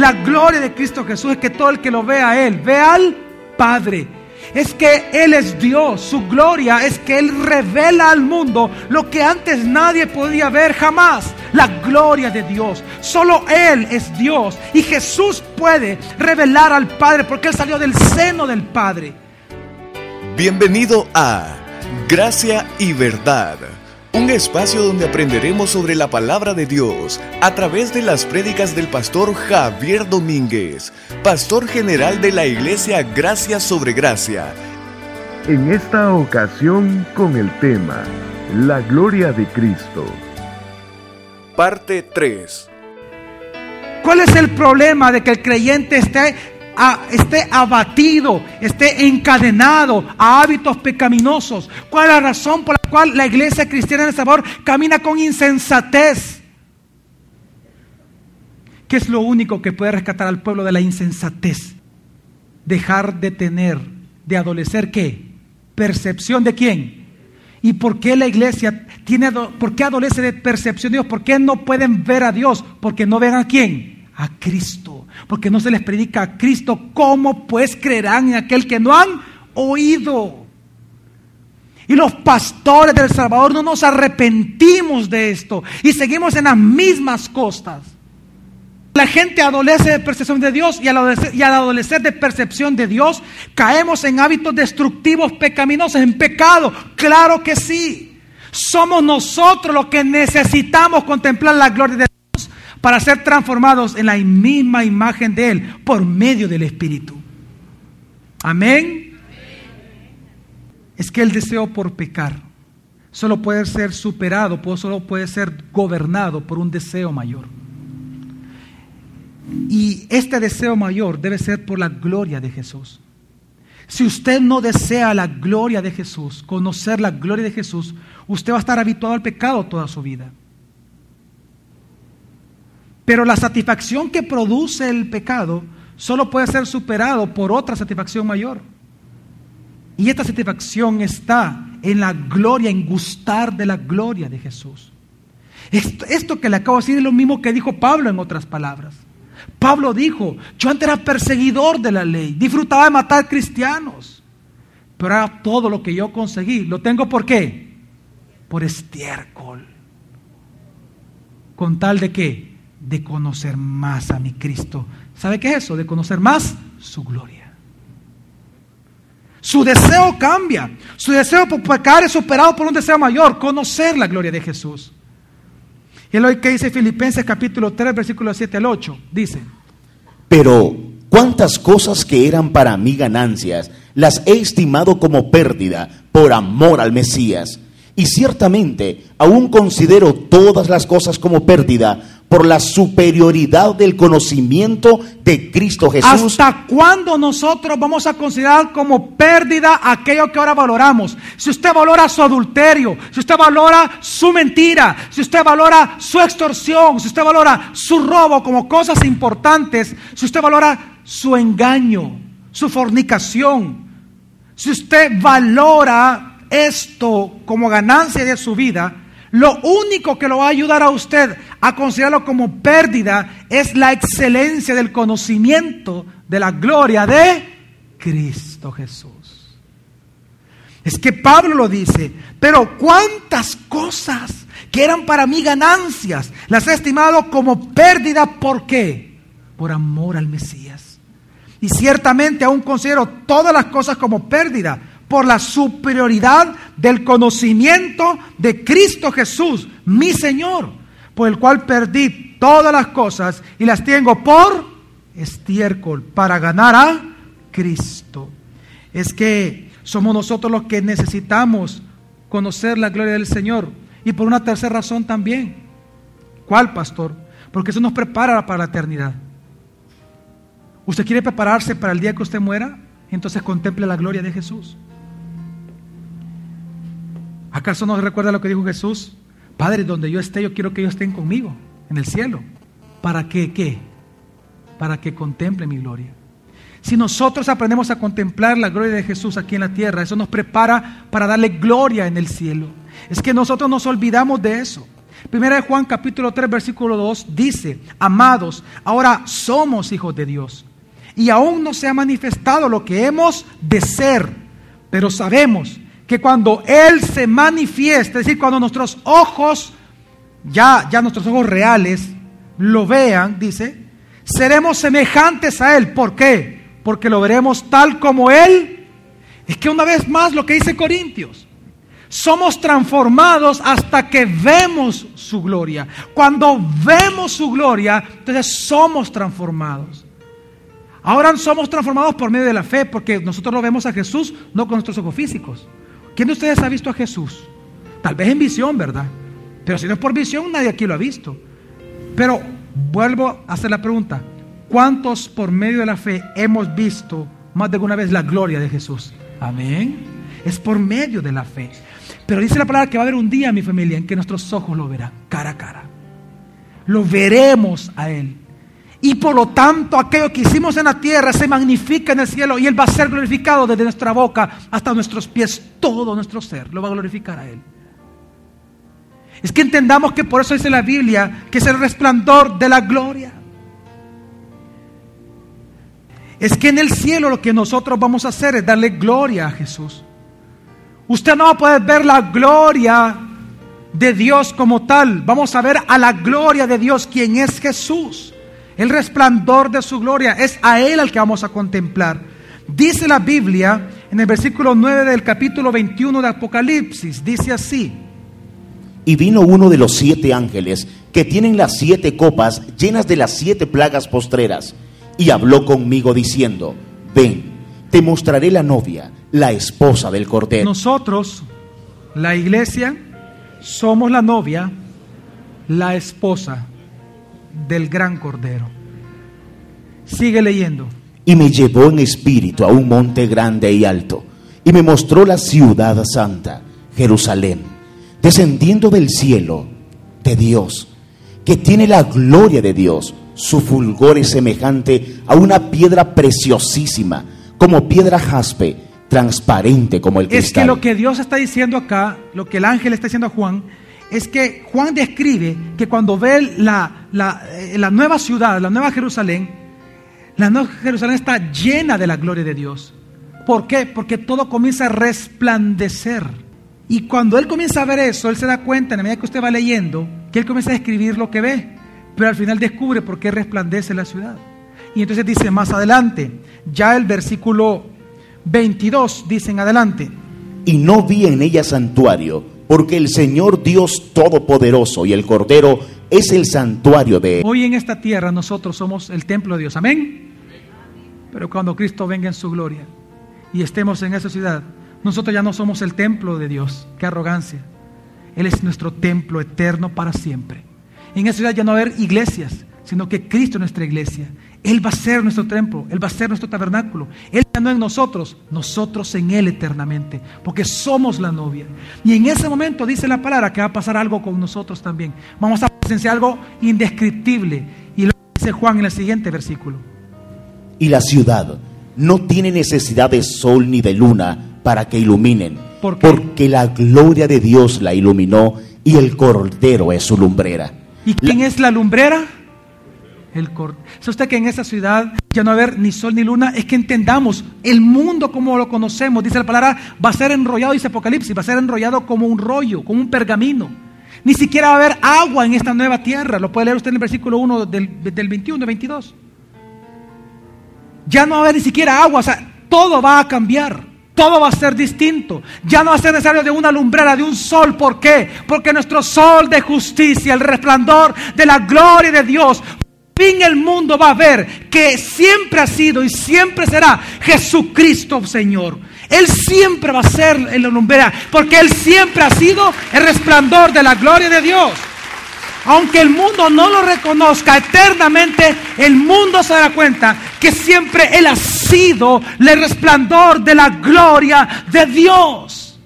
La gloria de Cristo Jesús es que todo el que lo vea a Él, vea al Padre. Es que Él es Dios. Su gloria es que Él revela al mundo lo que antes nadie podía ver jamás. La gloria de Dios. Solo Él es Dios. Y Jesús puede revelar al Padre porque Él salió del seno del Padre. Bienvenido a Gracia y Verdad un espacio donde aprenderemos sobre la palabra de Dios a través de las prédicas del pastor Javier Domínguez, pastor general de la iglesia Gracia sobre Gracia. En esta ocasión con el tema La gloria de Cristo. Parte 3. ¿Cuál es el problema de que el creyente esté esté abatido, esté encadenado a hábitos pecaminosos. ¿Cuál es la razón por la cual la iglesia cristiana de sabor camina con insensatez? ¿Qué es lo único que puede rescatar al pueblo de la insensatez? Dejar de tener, de adolecer qué? Percepción de quién? ¿Y por qué la iglesia tiene, por qué adolece de percepción de Dios? ¿Por qué no pueden ver a Dios? Porque no ven a quién? A Cristo porque no se les predica a Cristo, ¿cómo pues creerán en aquel que no han oído? Y los pastores del Salvador no nos arrepentimos de esto y seguimos en las mismas costas. La gente adolece de percepción de Dios y al, adolecer, y al de percepción de Dios caemos en hábitos destructivos, pecaminosos, en pecado. Claro que sí. Somos nosotros los que necesitamos contemplar la gloria de para ser transformados en la misma imagen de Él por medio del Espíritu. Amén. Es que el deseo por pecar solo puede ser superado, solo puede ser gobernado por un deseo mayor. Y este deseo mayor debe ser por la gloria de Jesús. Si usted no desea la gloria de Jesús, conocer la gloria de Jesús, usted va a estar habituado al pecado toda su vida. Pero la satisfacción que produce el pecado solo puede ser superado por otra satisfacción mayor. Y esta satisfacción está en la gloria, en gustar de la gloria de Jesús. Esto, que le acabo de decir es lo mismo que dijo Pablo en otras palabras. Pablo dijo, yo antes era perseguidor de la ley, disfrutaba de matar cristianos, pero ahora todo lo que yo conseguí, lo tengo por qué? Por estiércol. ¿Con tal de qué? De conocer más a mi Cristo. ¿Sabe qué es eso? De conocer más su gloria. Su deseo cambia. Su deseo por pecar es superado por un deseo mayor, conocer la gloria de Jesús. Y lo que dice Filipenses capítulo 3, versículo 7 al 8. Dice, pero cuántas cosas que eran para mí ganancias, las he estimado como pérdida por amor al Mesías. Y ciertamente aún considero todas las cosas como pérdida por la superioridad del conocimiento de Cristo Jesús. ¿Hasta cuándo nosotros vamos a considerar como pérdida aquello que ahora valoramos? Si usted valora su adulterio, si usted valora su mentira, si usted valora su extorsión, si usted valora su robo como cosas importantes, si usted valora su engaño, su fornicación, si usted valora esto como ganancia de su vida, lo único que lo va a ayudar a usted a considerarlo como pérdida es la excelencia del conocimiento de la gloria de Cristo Jesús. Es que Pablo lo dice, pero cuántas cosas que eran para mí ganancias, las he estimado como pérdida, ¿por qué? Por amor al Mesías. Y ciertamente aún considero todas las cosas como pérdida por la superioridad del conocimiento de Cristo Jesús, mi Señor, por el cual perdí todas las cosas y las tengo por estiércol para ganar a Cristo. Es que somos nosotros los que necesitamos conocer la gloria del Señor. Y por una tercera razón también. ¿Cuál, pastor? Porque eso nos prepara para la eternidad. ¿Usted quiere prepararse para el día que usted muera? Entonces contemple la gloria de Jesús. ¿Acaso no recuerda lo que dijo Jesús? Padre, donde yo esté, yo quiero que ellos estén conmigo en el cielo. ¿Para qué? ¿Qué? Para que contemple mi gloria. Si nosotros aprendemos a contemplar la gloria de Jesús aquí en la tierra, eso nos prepara para darle gloria en el cielo. Es que nosotros nos olvidamos de eso. Primera de Juan capítulo 3 versículo 2 dice, amados, ahora somos hijos de Dios y aún no se ha manifestado lo que hemos de ser, pero sabemos que cuando Él se manifieste, es decir, cuando nuestros ojos, ya, ya nuestros ojos reales, lo vean, dice, seremos semejantes a Él. ¿Por qué? Porque lo veremos tal como Él. Es que una vez más lo que dice Corintios, somos transformados hasta que vemos su gloria. Cuando vemos su gloria, entonces somos transformados. Ahora somos transformados por medio de la fe, porque nosotros lo vemos a Jesús no con nuestros ojos físicos. ¿Quién de ustedes ha visto a Jesús? Tal vez en visión, ¿verdad? Pero si no es por visión, nadie aquí lo ha visto. Pero vuelvo a hacer la pregunta, ¿cuántos por medio de la fe hemos visto más de alguna vez la gloria de Jesús? Amén. Es por medio de la fe. Pero dice la palabra que va a haber un día, mi familia, en que nuestros ojos lo verán cara a cara. Lo veremos a Él. Y por lo tanto, aquello que hicimos en la tierra se magnifica en el cielo y Él va a ser glorificado desde nuestra boca hasta nuestros pies. Todo nuestro ser lo va a glorificar a Él. Es que entendamos que por eso dice la Biblia que es el resplandor de la gloria. Es que en el cielo lo que nosotros vamos a hacer es darle gloria a Jesús. Usted no va a poder ver la gloria de Dios como tal. Vamos a ver a la gloria de Dios, quien es Jesús. El resplandor de su gloria es a Él al que vamos a contemplar. Dice la Biblia en el versículo 9 del capítulo 21 de Apocalipsis, dice así. Y vino uno de los siete ángeles que tienen las siete copas llenas de las siete plagas postreras, y habló conmigo diciendo, ven, te mostraré la novia la esposa del Cordero. Nosotros, la iglesia, somos la novia, la esposa del gran Cordero. Sigue leyendo. Y me llevó en espíritu a un monte grande y alto, y me mostró la ciudad santa, Jerusalén, descendiendo del cielo de Dios, que tiene la gloria de Dios. Su fulgor es semejante a una piedra preciosísima, como piedra jaspe transparente como el cristal. Es que lo que Dios está diciendo acá, lo que el ángel está diciendo a Juan, es que Juan describe que cuando ve la, la, eh, la nueva ciudad, la nueva Jerusalén, la nueva Jerusalén está llena de la gloria de Dios. ¿Por qué? Porque todo comienza a resplandecer. Y cuando él comienza a ver eso, él se da cuenta, en la medida que usted va leyendo, que él comienza a escribir lo que ve. Pero al final descubre por qué resplandece la ciudad. Y entonces dice más adelante, ya el versículo 22 dicen adelante. Y no vi en ella santuario, porque el Señor Dios Todopoderoso y el Cordero es el santuario de. Hoy en esta tierra nosotros somos el templo de Dios. Amén. Pero cuando Cristo venga en su gloria y estemos en esa ciudad, nosotros ya no somos el templo de Dios. Qué arrogancia. Él es nuestro templo eterno para siempre. En esa ciudad ya no va a haber iglesias, sino que Cristo es nuestra iglesia. Él va a ser nuestro templo, Él va a ser nuestro tabernáculo. Él ya no en nosotros, nosotros en Él eternamente, porque somos la novia. Y en ese momento dice la palabra que va a pasar algo con nosotros también. Vamos a presenciar algo indescriptible. Y lo dice Juan en el siguiente versículo. Y la ciudad no tiene necesidad de sol ni de luna para que iluminen, porque la gloria de Dios la iluminó y el Cordero es su lumbrera. ¿Y quién es la lumbrera? El cor- ¿Sabe usted que en esa ciudad ya no va a haber ni sol ni luna? Es que entendamos, el mundo como lo conocemos, dice la palabra, va a ser enrollado, dice Apocalipsis, va a ser enrollado como un rollo, como un pergamino. Ni siquiera va a haber agua en esta nueva tierra. Lo puede leer usted en el versículo 1 del, del 21, 22. Ya no va a haber ni siquiera agua, o sea, todo va a cambiar. Todo va a ser distinto. Ya no va a ser necesario de una lumbrera, de un sol. ¿Por qué? Porque nuestro sol de justicia, el resplandor de la gloria de Dios, el mundo va a ver que siempre ha sido y siempre será Jesucristo Señor. Él siempre va a ser en la lumbrera, porque Él siempre ha sido el resplandor de la gloria de Dios. Aunque el mundo no lo reconozca eternamente, el mundo se dará cuenta que siempre Él ha sido el resplandor de la gloria de Dios.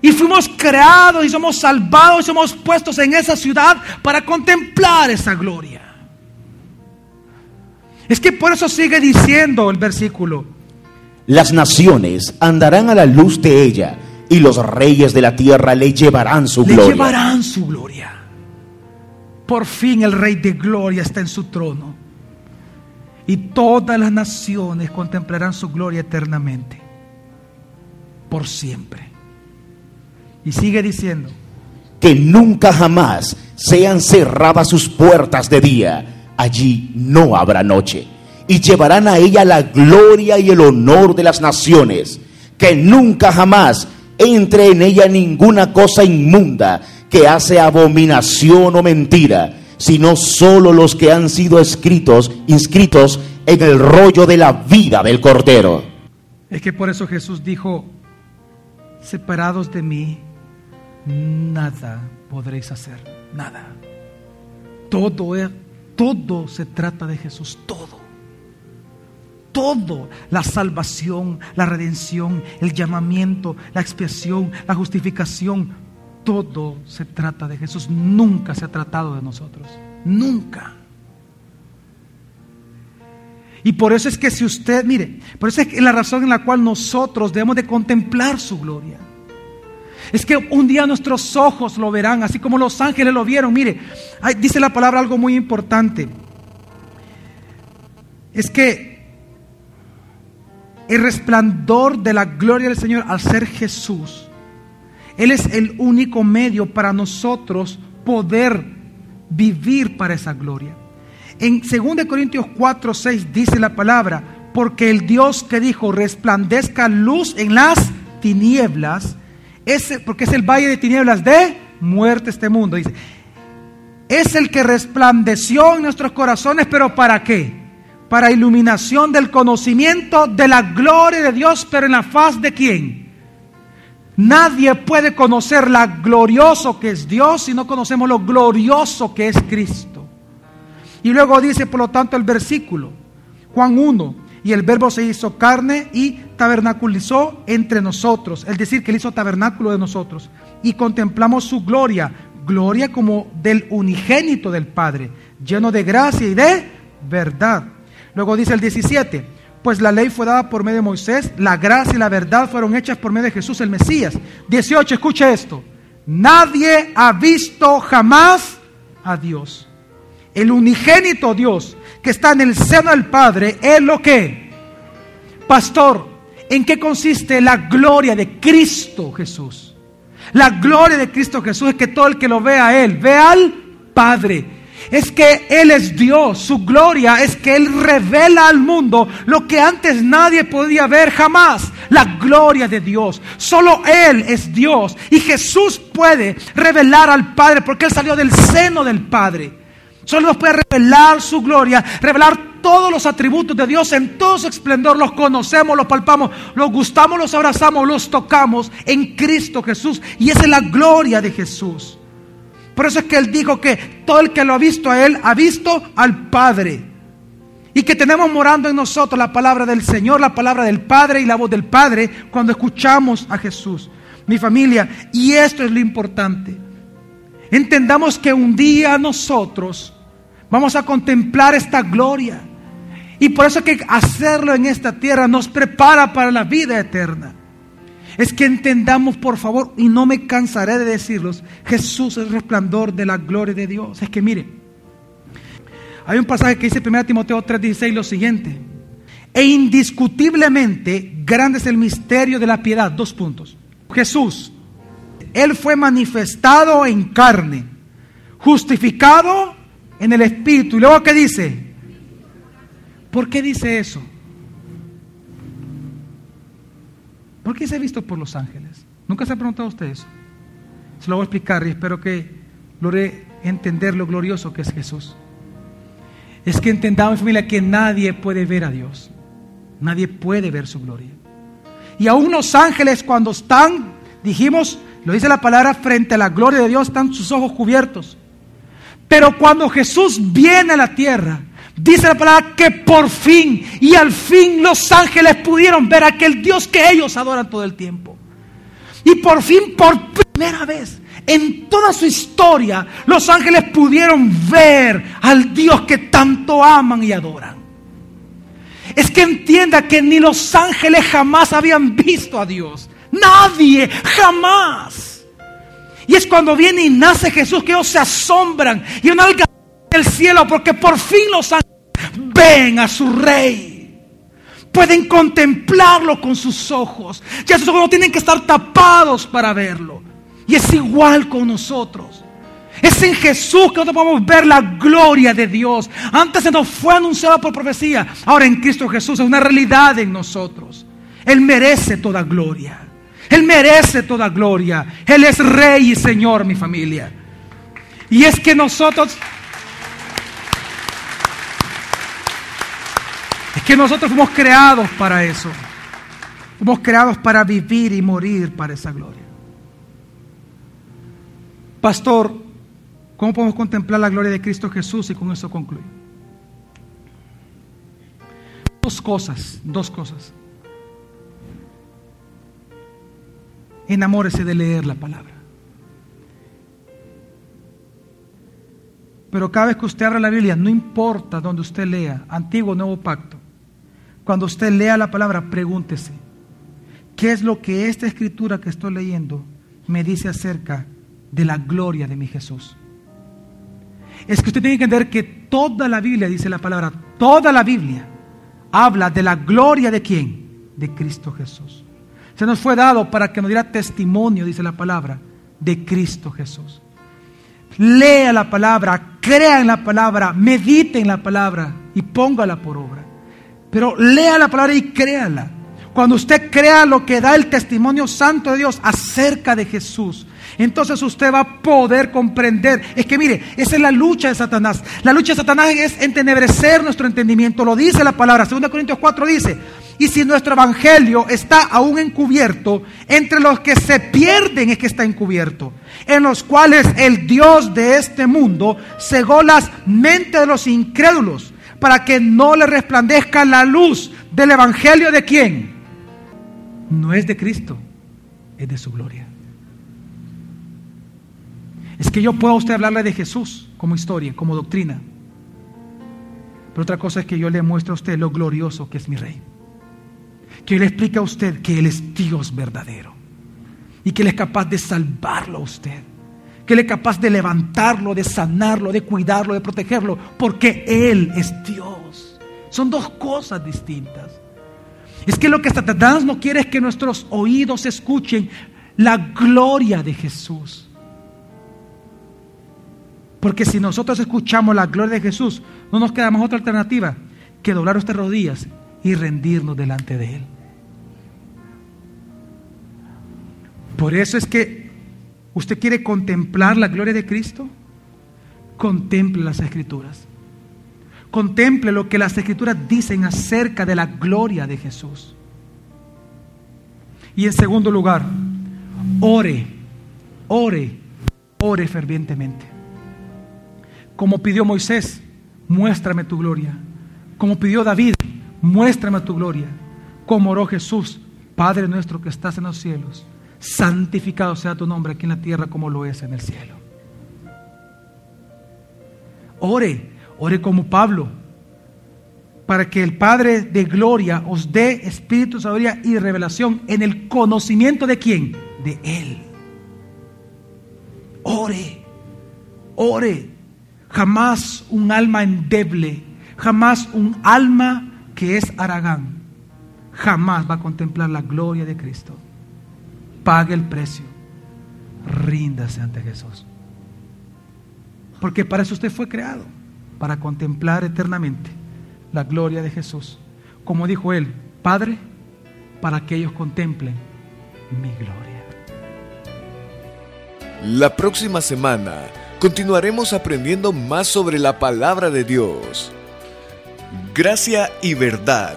Y fuimos creados y somos salvados y somos puestos en esa ciudad para contemplar esa gloria. Es que por eso sigue diciendo el versículo. Las naciones andarán a la luz de ella, y los reyes de la tierra le llevarán su le gloria. llevarán su gloria. Por fin el Rey de Gloria está en su trono. Y todas las naciones contemplarán su gloria eternamente. Por siempre. Y sigue diciendo, Que nunca jamás sean cerradas sus puertas de día. Allí no habrá noche. Y llevarán a ella la gloria y el honor de las naciones. Que nunca jamás entre en ella ninguna cosa inmunda que hace abominación o mentira, sino solo los que han sido escritos, inscritos en el rollo de la vida del Cordero. es que por eso Jesús dijo, separados de mí, nada podréis hacer, nada. Todo es, todo se trata de Jesús, todo. Todo, la salvación, la redención, el llamamiento, la expiación, la justificación, todo se trata de Jesús. Nunca se ha tratado de nosotros. Nunca. Y por eso es que si usted, mire, por eso es la razón en la cual nosotros debemos de contemplar su gloria. Es que un día nuestros ojos lo verán, así como los ángeles lo vieron. Mire, dice la palabra algo muy importante. Es que el resplandor de la gloria del Señor al ser Jesús, Él es el único medio para nosotros poder vivir para esa gloria. En 2 Corintios 4, 6 dice la palabra, porque el Dios que dijo, resplandezca luz en las tinieblas, ese, porque es el valle de tinieblas de muerte este mundo, dice, es el que resplandeció en nuestros corazones, pero ¿para qué? Para iluminación del conocimiento de la gloria de Dios, pero en la faz de quién? Nadie puede conocer la glorioso que es Dios si no conocemos lo glorioso que es Cristo. Y luego dice, por lo tanto, el versículo, Juan 1, y el verbo se hizo carne y tabernaculizó entre nosotros, es decir, que él hizo tabernáculo de nosotros, y contemplamos su gloria, gloria como del unigénito del Padre, lleno de gracia y de verdad. Luego dice el 17, pues la ley fue dada por medio de Moisés, la gracia y la verdad fueron hechas por medio de Jesús el Mesías. 18, escuche esto, nadie ha visto jamás a Dios el unigénito Dios que está en el seno del Padre, es lo que, pastor, ¿en qué consiste la gloria de Cristo Jesús? La gloria de Cristo Jesús es que todo el que lo vea a Él, ve al Padre. Es que Él es Dios, su gloria es que Él revela al mundo lo que antes nadie podía ver jamás, la gloria de Dios. Solo Él es Dios y Jesús puede revelar al Padre porque Él salió del seno del Padre. Solo nos puede revelar su gloria, revelar todos los atributos de Dios en todo su esplendor. Los conocemos, los palpamos, los gustamos, los abrazamos, los tocamos en Cristo Jesús. Y esa es la gloria de Jesús. Por eso es que Él dijo que todo el que lo ha visto a Él ha visto al Padre. Y que tenemos morando en nosotros la palabra del Señor, la palabra del Padre y la voz del Padre cuando escuchamos a Jesús. Mi familia, y esto es lo importante. Entendamos que un día nosotros Vamos a contemplar esta gloria. Y por eso que hacerlo en esta tierra nos prepara para la vida eterna. Es que entendamos, por favor, y no me cansaré de decirlos, Jesús es el resplandor de la gloria de Dios. Es que mire, hay un pasaje que dice 1 Timoteo 3:16 lo siguiente. E indiscutiblemente grande es el misterio de la piedad. Dos puntos. Jesús, Él fue manifestado en carne, justificado en el Espíritu. ¿Y luego qué dice? ¿Por qué dice eso? ¿Por qué se ha visto por los ángeles? ¿Nunca se ha preguntado usted eso? Se lo voy a explicar y espero que logre entender lo glorioso que es Jesús. Es que entendamos, familia, que nadie puede ver a Dios. Nadie puede ver su gloria. Y aún los ángeles cuando están, dijimos, lo dice la palabra, frente a la gloria de Dios, están sus ojos cubiertos. Pero cuando Jesús viene a la tierra, dice la palabra que por fin y al fin los ángeles pudieron ver a aquel Dios que ellos adoran todo el tiempo. Y por fin, por primera vez en toda su historia, los ángeles pudieron ver al Dios que tanto aman y adoran. Es que entienda que ni los ángeles jamás habían visto a Dios. Nadie, jamás. Y es cuando viene y nace Jesús que ellos se asombran y una alga del cielo porque por fin los ángeles ven a su rey. Pueden contemplarlo con sus ojos. Ya sus ojos no tienen que estar tapados para verlo. Y es igual con nosotros. Es en Jesús que nosotros podemos ver la gloria de Dios. Antes se nos fue anunciada por profecía. Ahora en Cristo Jesús es una realidad en nosotros. Él merece toda gloria. Él merece toda gloria. Él es Rey y Señor, mi familia. Y es que nosotros... que nosotros fuimos creados para eso. Fuimos creados para vivir y morir para esa gloria. Pastor, ¿cómo podemos contemplar la gloria de Cristo Jesús? Y con eso concluyo. Dos cosas, dos cosas. Enamórese de leer la palabra. Pero cada vez que usted abra la Biblia, no importa donde usted lea, antiguo o nuevo pacto, cuando usted lea la palabra, pregúntese, ¿qué es lo que esta escritura que estoy leyendo me dice acerca de la gloria de mi Jesús? Es que usted tiene que entender que toda la Biblia, dice la palabra, toda la Biblia habla de la gloria de quién? De Cristo Jesús. Se nos fue dado para que nos diera testimonio, dice la palabra, de Cristo Jesús. Lea la palabra, crea en la palabra, medite en la palabra y póngala por obra. Pero lea la palabra y créala. Cuando usted crea lo que da el testimonio santo de Dios acerca de Jesús, entonces usted va a poder comprender. Es que mire, esa es la lucha de Satanás. La lucha de Satanás es entenebrecer nuestro entendimiento. Lo dice la palabra. 2 Corintios 4 dice, y si nuestro evangelio está aún encubierto, entre los que se pierden es que está encubierto, en los cuales el Dios de este mundo cegó las mentes de los incrédulos para que no le resplandezca la luz del evangelio de quién? No es de Cristo, es de su gloria. Es que yo puedo a usted hablarle de Jesús como historia, como doctrina. Pero otra cosa es que yo le muestre a usted lo glorioso que es mi rey que le explique a usted que Él es Dios verdadero y que Él es capaz de salvarlo a usted, que Él es capaz de levantarlo, de sanarlo, de cuidarlo, de protegerlo, porque Él es Dios. Son dos cosas distintas. Es que lo que Satanás no quiere es que nuestros oídos escuchen la gloria de Jesús. Porque si nosotros escuchamos la gloria de Jesús, no nos queda más otra alternativa que doblar nuestras rodillas y rendirnos delante de Él. Por eso es que usted quiere contemplar la gloria de Cristo. Contemple las escrituras. Contemple lo que las escrituras dicen acerca de la gloria de Jesús. Y en segundo lugar, ore, ore, ore fervientemente. Como pidió Moisés, muéstrame tu gloria. Como pidió David, muéstrame tu gloria. Como oró Jesús, Padre nuestro que estás en los cielos santificado sea tu nombre aquí en la tierra como lo es en el cielo. Ore, ore como Pablo, para que el Padre de gloria os dé espíritu, sabiduría y revelación en el conocimiento de quién? De Él. Ore, ore. Jamás un alma endeble, jamás un alma que es aragán, jamás va a contemplar la gloria de Cristo pague el precio. Ríndase ante Jesús. Porque para eso usted fue creado, para contemplar eternamente la gloria de Jesús. Como dijo él, Padre, para que ellos contemplen mi gloria. La próxima semana continuaremos aprendiendo más sobre la palabra de Dios. Gracia y verdad